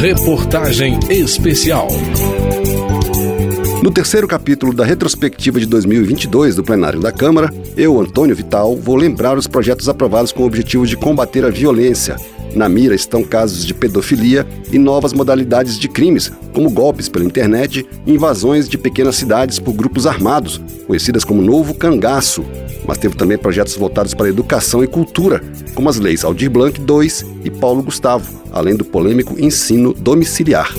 Reportagem especial. No terceiro capítulo da retrospectiva de 2022 do plenário da Câmara, eu, Antônio Vital, vou lembrar os projetos aprovados com o objetivo de combater a violência. Na mira estão casos de pedofilia e novas modalidades de crimes, como golpes pela internet e invasões de pequenas cidades por grupos armados, conhecidas como Novo Cangaço. Mas teve também projetos voltados para educação e cultura, como as leis Aldir Blanc II e Paulo Gustavo, além do polêmico ensino domiciliar.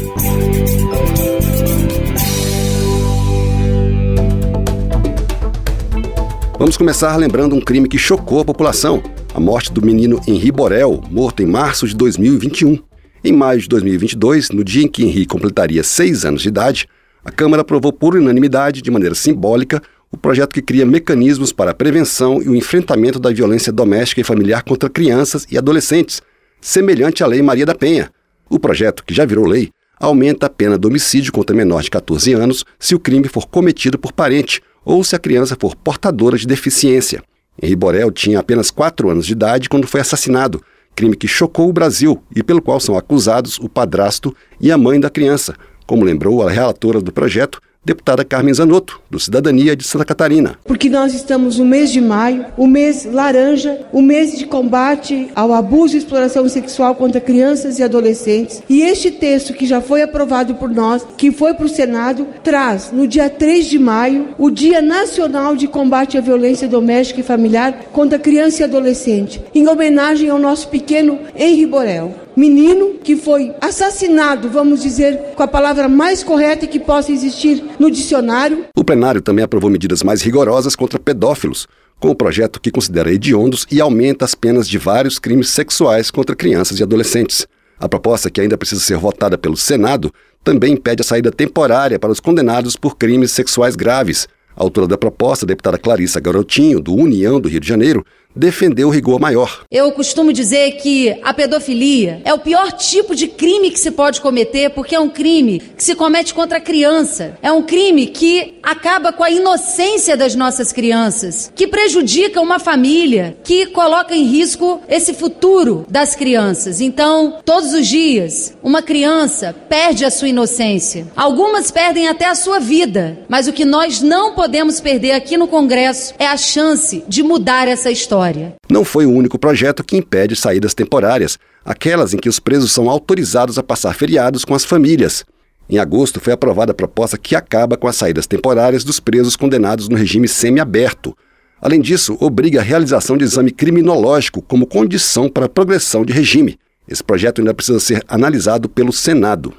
Vamos começar lembrando um crime que chocou a população: a morte do menino Henri Borel, morto em março de 2021. Em maio de 2022, no dia em que Henri completaria seis anos de idade, a Câmara aprovou por unanimidade, de maneira simbólica, o projeto que cria mecanismos para a prevenção e o enfrentamento da violência doméstica e familiar contra crianças e adolescentes, semelhante à Lei Maria da Penha. O projeto, que já virou lei, aumenta a pena de homicídio contra menor de 14 anos se o crime for cometido por parente ou se a criança for portadora de deficiência. Henri Borel tinha apenas 4 anos de idade quando foi assassinado, crime que chocou o Brasil e pelo qual são acusados o padrasto e a mãe da criança, como lembrou a relatora do projeto, deputada Carmen Zanotto, do Cidadania de Santa Catarina. Porque nós estamos no mês de maio, o mês laranja, o mês de combate ao abuso e exploração sexual contra crianças e adolescentes. E este texto que já foi aprovado por nós, que foi para o Senado, traz no dia 3 de maio o Dia Nacional de Combate à Violência Doméstica e Familiar contra Criança e Adolescente, em homenagem ao nosso pequeno Henri Borel menino que foi assassinado, vamos dizer, com a palavra mais correta que possa existir no dicionário. O plenário também aprovou medidas mais rigorosas contra pedófilos, com o projeto que considera hediondos e aumenta as penas de vários crimes sexuais contra crianças e adolescentes. A proposta, que ainda precisa ser votada pelo Senado, também impede a saída temporária para os condenados por crimes sexuais graves. A autora da proposta, a deputada Clarissa Garotinho, do União do Rio de Janeiro, defendeu o rigor maior. Eu costumo dizer que a pedofilia é o pior tipo de crime que se pode cometer, porque é um crime que se comete contra a criança. É um crime que acaba com a inocência das nossas crianças, que prejudica uma família, que coloca em risco esse futuro das crianças. Então, todos os dias, uma criança perde a sua inocência. Algumas perdem até a sua vida, mas o que nós não podemos perder aqui no Congresso é a chance de mudar essa história história. Não foi o único projeto que impede saídas temporárias, aquelas em que os presos são autorizados a passar feriados com as famílias. Em agosto foi aprovada a proposta que acaba com as saídas temporárias dos presos condenados no regime semiaberto. Além disso, obriga a realização de exame criminológico como condição para a progressão de regime. Esse projeto ainda precisa ser analisado pelo Senado.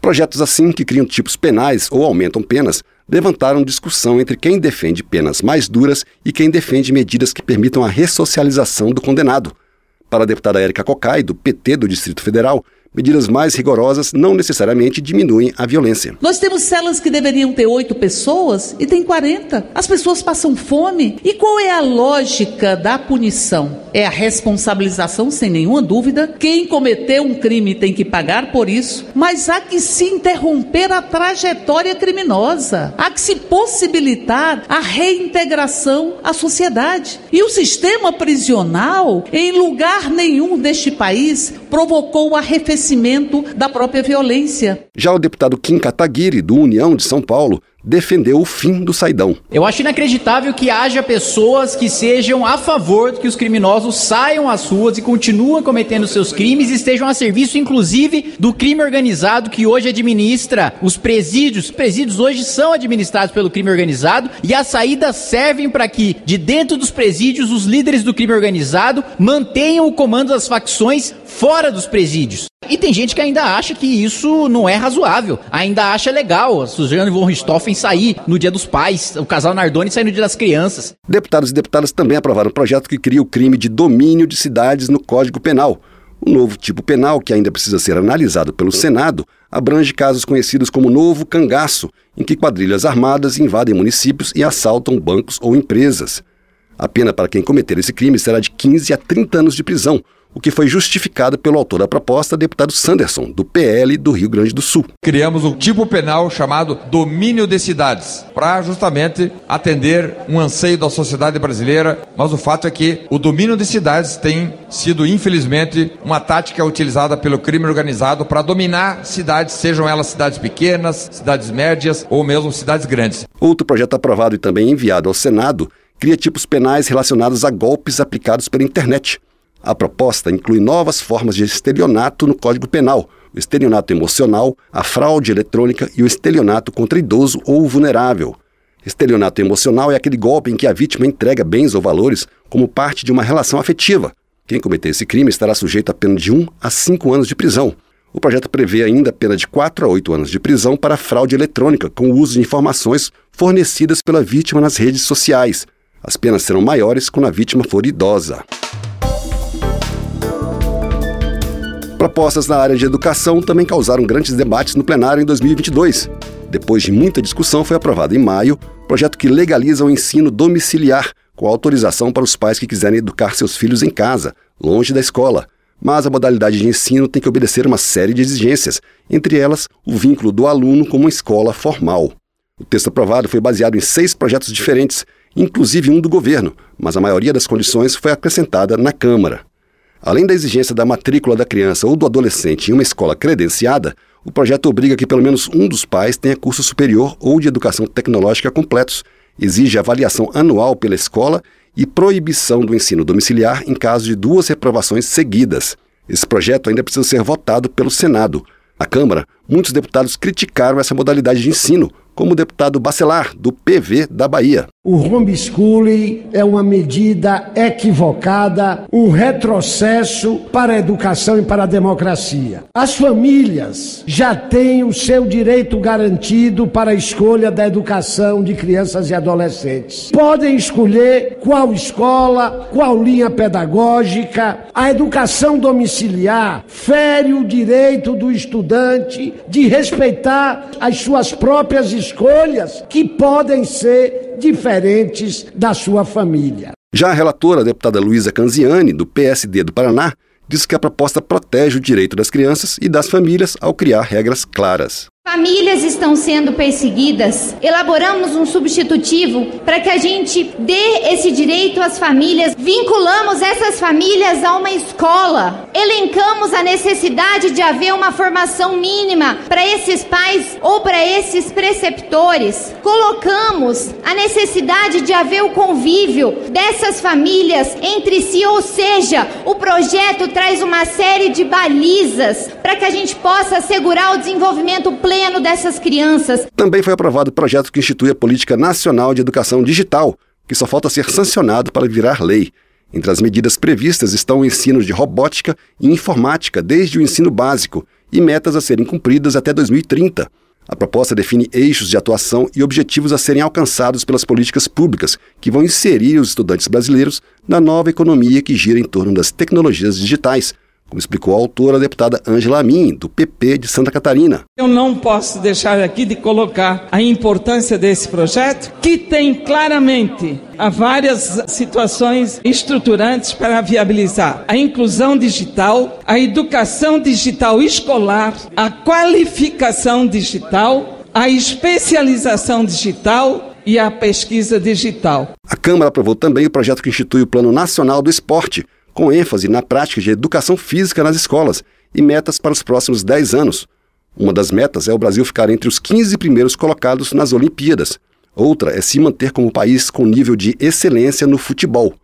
Projetos assim, que criam tipos penais ou aumentam penas, levantaram discussão entre quem defende penas mais duras e quem defende medidas que permitam a ressocialização do condenado. Para a deputada Érica Cocai, do PT do Distrito Federal, medidas mais rigorosas não necessariamente diminuem a violência. Nós temos celas que deveriam ter oito pessoas e tem 40. As pessoas passam fome. E qual é a lógica da punição? É a responsabilização, sem nenhuma dúvida. Quem cometeu um crime tem que pagar por isso, mas há que se interromper a trajetória criminosa. Há que se possibilitar a reintegração à sociedade. E o sistema prisional, em lugar nenhum deste país, provocou o arrefecimento da própria violência. Já o deputado Kim Kataguiri, do União de São Paulo, defendeu o fim do saidão. Eu acho inacreditável que haja pessoas que sejam a favor de que os criminosos saiam às ruas e continuem cometendo seus crimes e estejam a serviço, inclusive, do crime organizado que hoje administra os presídios. Os presídios hoje são administrados pelo crime organizado e as saídas servem para que, de dentro dos presídios, os líderes do crime organizado mantenham o comando das facções fora dos presídios. E tem gente que ainda acha que isso não é razoável, ainda acha legal a Suzane von Richthofen sair no dia dos pais, o casal Nardoni sair no dia das crianças. Deputados e deputadas também aprovaram um projeto que cria o crime de domínio de cidades no Código Penal. O novo tipo penal, que ainda precisa ser analisado pelo Senado, abrange casos conhecidos como novo cangaço, em que quadrilhas armadas invadem municípios e assaltam bancos ou empresas. A pena para quem cometer esse crime será de 15 a 30 anos de prisão, o que foi justificado pelo autor da proposta, deputado Sanderson, do PL do Rio Grande do Sul. Criamos um tipo penal chamado domínio de cidades, para justamente atender um anseio da sociedade brasileira, mas o fato é que o domínio de cidades tem sido, infelizmente, uma tática utilizada pelo crime organizado para dominar cidades, sejam elas cidades pequenas, cidades médias ou mesmo cidades grandes. Outro projeto aprovado e também enviado ao Senado cria tipos penais relacionados a golpes aplicados pela internet. A proposta inclui novas formas de estelionato no Código Penal, o estelionato emocional, a fraude eletrônica e o estelionato contra idoso ou vulnerável. Estelionato emocional é aquele golpe em que a vítima entrega bens ou valores como parte de uma relação afetiva. Quem cometer esse crime estará sujeito a pena de 1 a 5 anos de prisão. O projeto prevê ainda pena de 4 a 8 anos de prisão para fraude eletrônica com o uso de informações fornecidas pela vítima nas redes sociais. As penas serão maiores quando a vítima for idosa. Propostas na área de educação também causaram grandes debates no plenário em 2022. Depois de muita discussão, foi aprovado em maio projeto que legaliza o ensino domiciliar, com autorização para os pais que quiserem educar seus filhos em casa, longe da escola. Mas a modalidade de ensino tem que obedecer uma série de exigências, entre elas o vínculo do aluno com uma escola formal. O texto aprovado foi baseado em seis projetos diferentes, inclusive um do governo, mas a maioria das condições foi acrescentada na Câmara. Além da exigência da matrícula da criança ou do adolescente em uma escola credenciada, o projeto obriga que pelo menos um dos pais tenha curso superior ou de educação tecnológica completos, exige avaliação anual pela escola e proibição do ensino domiciliar em caso de duas reprovações seguidas. Esse projeto ainda precisa ser votado pelo Senado. Na Câmara, muitos deputados criticaram essa modalidade de ensino, como o deputado Bacelar, do PV da Bahia. O homeschooling é uma medida equivocada, um retrocesso para a educação e para a democracia. As famílias já têm o seu direito garantido para a escolha da educação de crianças e adolescentes. Podem escolher qual escola, qual linha pedagógica. A educação domiciliar fere o direito do estudante de respeitar as suas próprias escolhas que podem ser diferentes da sua família. Já a relatora, a deputada Luísa Canziani, do PSD do Paraná, diz que a proposta protege o direito das crianças e das famílias ao criar regras claras. Famílias estão sendo perseguidas. Elaboramos um substitutivo para que a gente dê esse direito às famílias. Vinculamos essas famílias a uma escola. Elencamos a necessidade de haver uma formação mínima para esses pais ou para esses preceptores. Colocamos a necessidade de haver o convívio dessas famílias entre si, ou seja, o projeto traz uma série de balizas para que a gente possa assegurar o desenvolvimento pleno pleno dessas crianças. Também foi aprovado o projeto que institui a Política Nacional de Educação Digital, que só falta ser sancionado para virar lei. Entre as medidas previstas estão o ensino de robótica e informática desde o ensino básico e metas a serem cumpridas até 2030. A proposta define eixos de atuação e objetivos a serem alcançados pelas políticas públicas, que vão inserir os estudantes brasileiros na nova economia que gira em torno das tecnologias digitais, como explicou a autora, a deputada Ângela Amin, do PP de Santa Catarina. Eu não posso deixar aqui de colocar a importância desse projeto, que tem claramente há várias situações estruturantes para viabilizar a inclusão digital, a educação digital escolar, a qualificação digital, a especialização digital e a pesquisa digital. A Câmara aprovou também o projeto que institui o Plano Nacional do Esporte, com ênfase na prática de educação física nas escolas e metas para os próximos 10 anos. Uma das metas é o Brasil ficar entre os 15 primeiros colocados nas Olimpíadas. Outra é se manter como país com nível de excelência no futebol.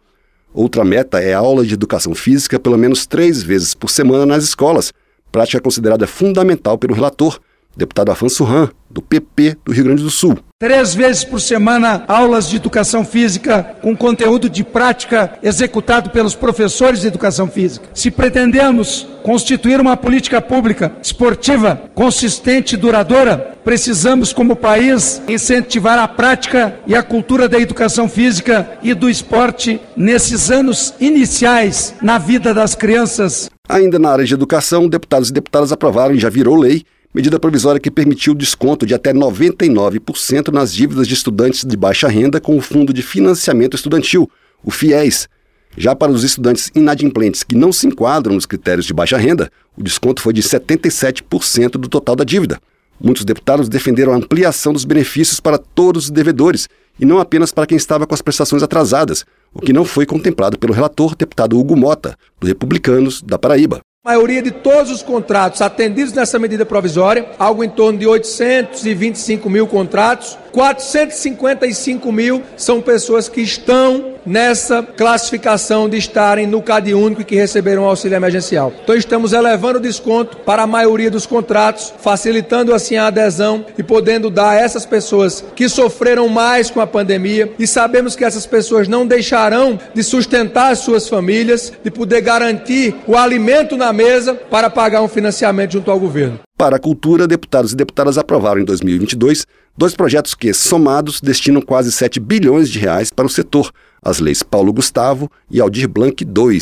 Outra meta é a aula de educação física pelo menos três vezes por semana nas escolas, prática considerada fundamental pelo relator, deputado Afonso Ram, do PP do Rio Grande do Sul. Três vezes por semana, aulas de educação física com conteúdo de prática executado pelos professores de educação física. Se pretendemos constituir uma política pública esportiva consistente e duradoura, precisamos, como país, incentivar a prática e a cultura da educação física e do esporte nesses anos iniciais na vida das crianças. Ainda na área de educação, deputados e deputadas aprovaram e já virou lei medida provisória que permitiu desconto de até 99% nas dívidas de estudantes de baixa renda com o Fundo de Financiamento Estudantil, o FIES. Já para os estudantes inadimplentes que não se enquadram nos critérios de baixa renda, o desconto foi de 77% do total da dívida. Muitos deputados defenderam a ampliação dos benefícios para todos os devedores e não apenas para quem estava com as prestações atrasadas, o que não foi contemplado pelo relator deputado Hugo Mota, do Republicanos da Paraíba. A maioria de todos os contratos atendidos nessa medida provisória, algo em torno de 825 mil contratos, 455 mil são pessoas que estão nessa classificação de estarem no CAD único e que receberam auxílio emergencial. Então estamos elevando o desconto para a maioria dos contratos, facilitando assim a adesão e podendo dar a essas pessoas que sofreram mais com a pandemia e sabemos que essas pessoas não deixarão de sustentar as suas famílias, de poder garantir o alimento na mesa para pagar um financiamento junto ao governo. Para a cultura, deputados e deputadas aprovaram em 2022 dois projetos que, somados, destinam quase 7 bilhões de reais para o setor, as leis Paulo Gustavo e Aldir Blanc II.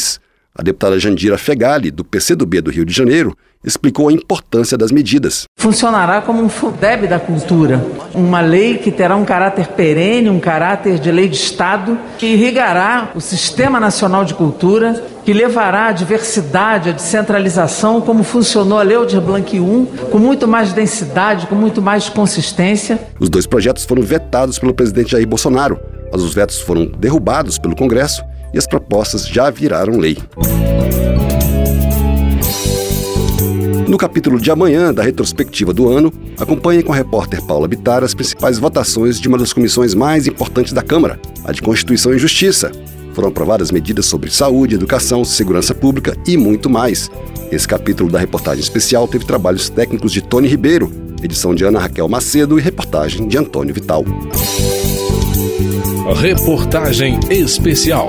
A deputada Jandira Fegali, do PCdoB do Rio de Janeiro, explicou a importância das medidas. Funcionará como um FUDEB da cultura, uma lei que terá um caráter perene, um caráter de lei de Estado, que irrigará o Sistema Nacional de Cultura, que levará a diversidade, a descentralização, como funcionou a Lei Aldir Blanc I, com muito mais densidade, com muito mais consistência. Os dois projetos foram vetados pelo presidente Jair Bolsonaro, mas os vetos foram derrubados pelo Congresso e as propostas já viraram lei. No capítulo de amanhã da retrospectiva do ano, acompanhe com a repórter Paula Bitar as principais votações de uma das comissões mais importantes da Câmara, a de Constituição e Justiça. Foram aprovadas medidas sobre saúde, educação, segurança pública e muito mais. Esse capítulo da reportagem especial teve trabalhos técnicos de Tony Ribeiro, edição de Ana Raquel Macedo e reportagem de Antônio Vital. Reportagem especial.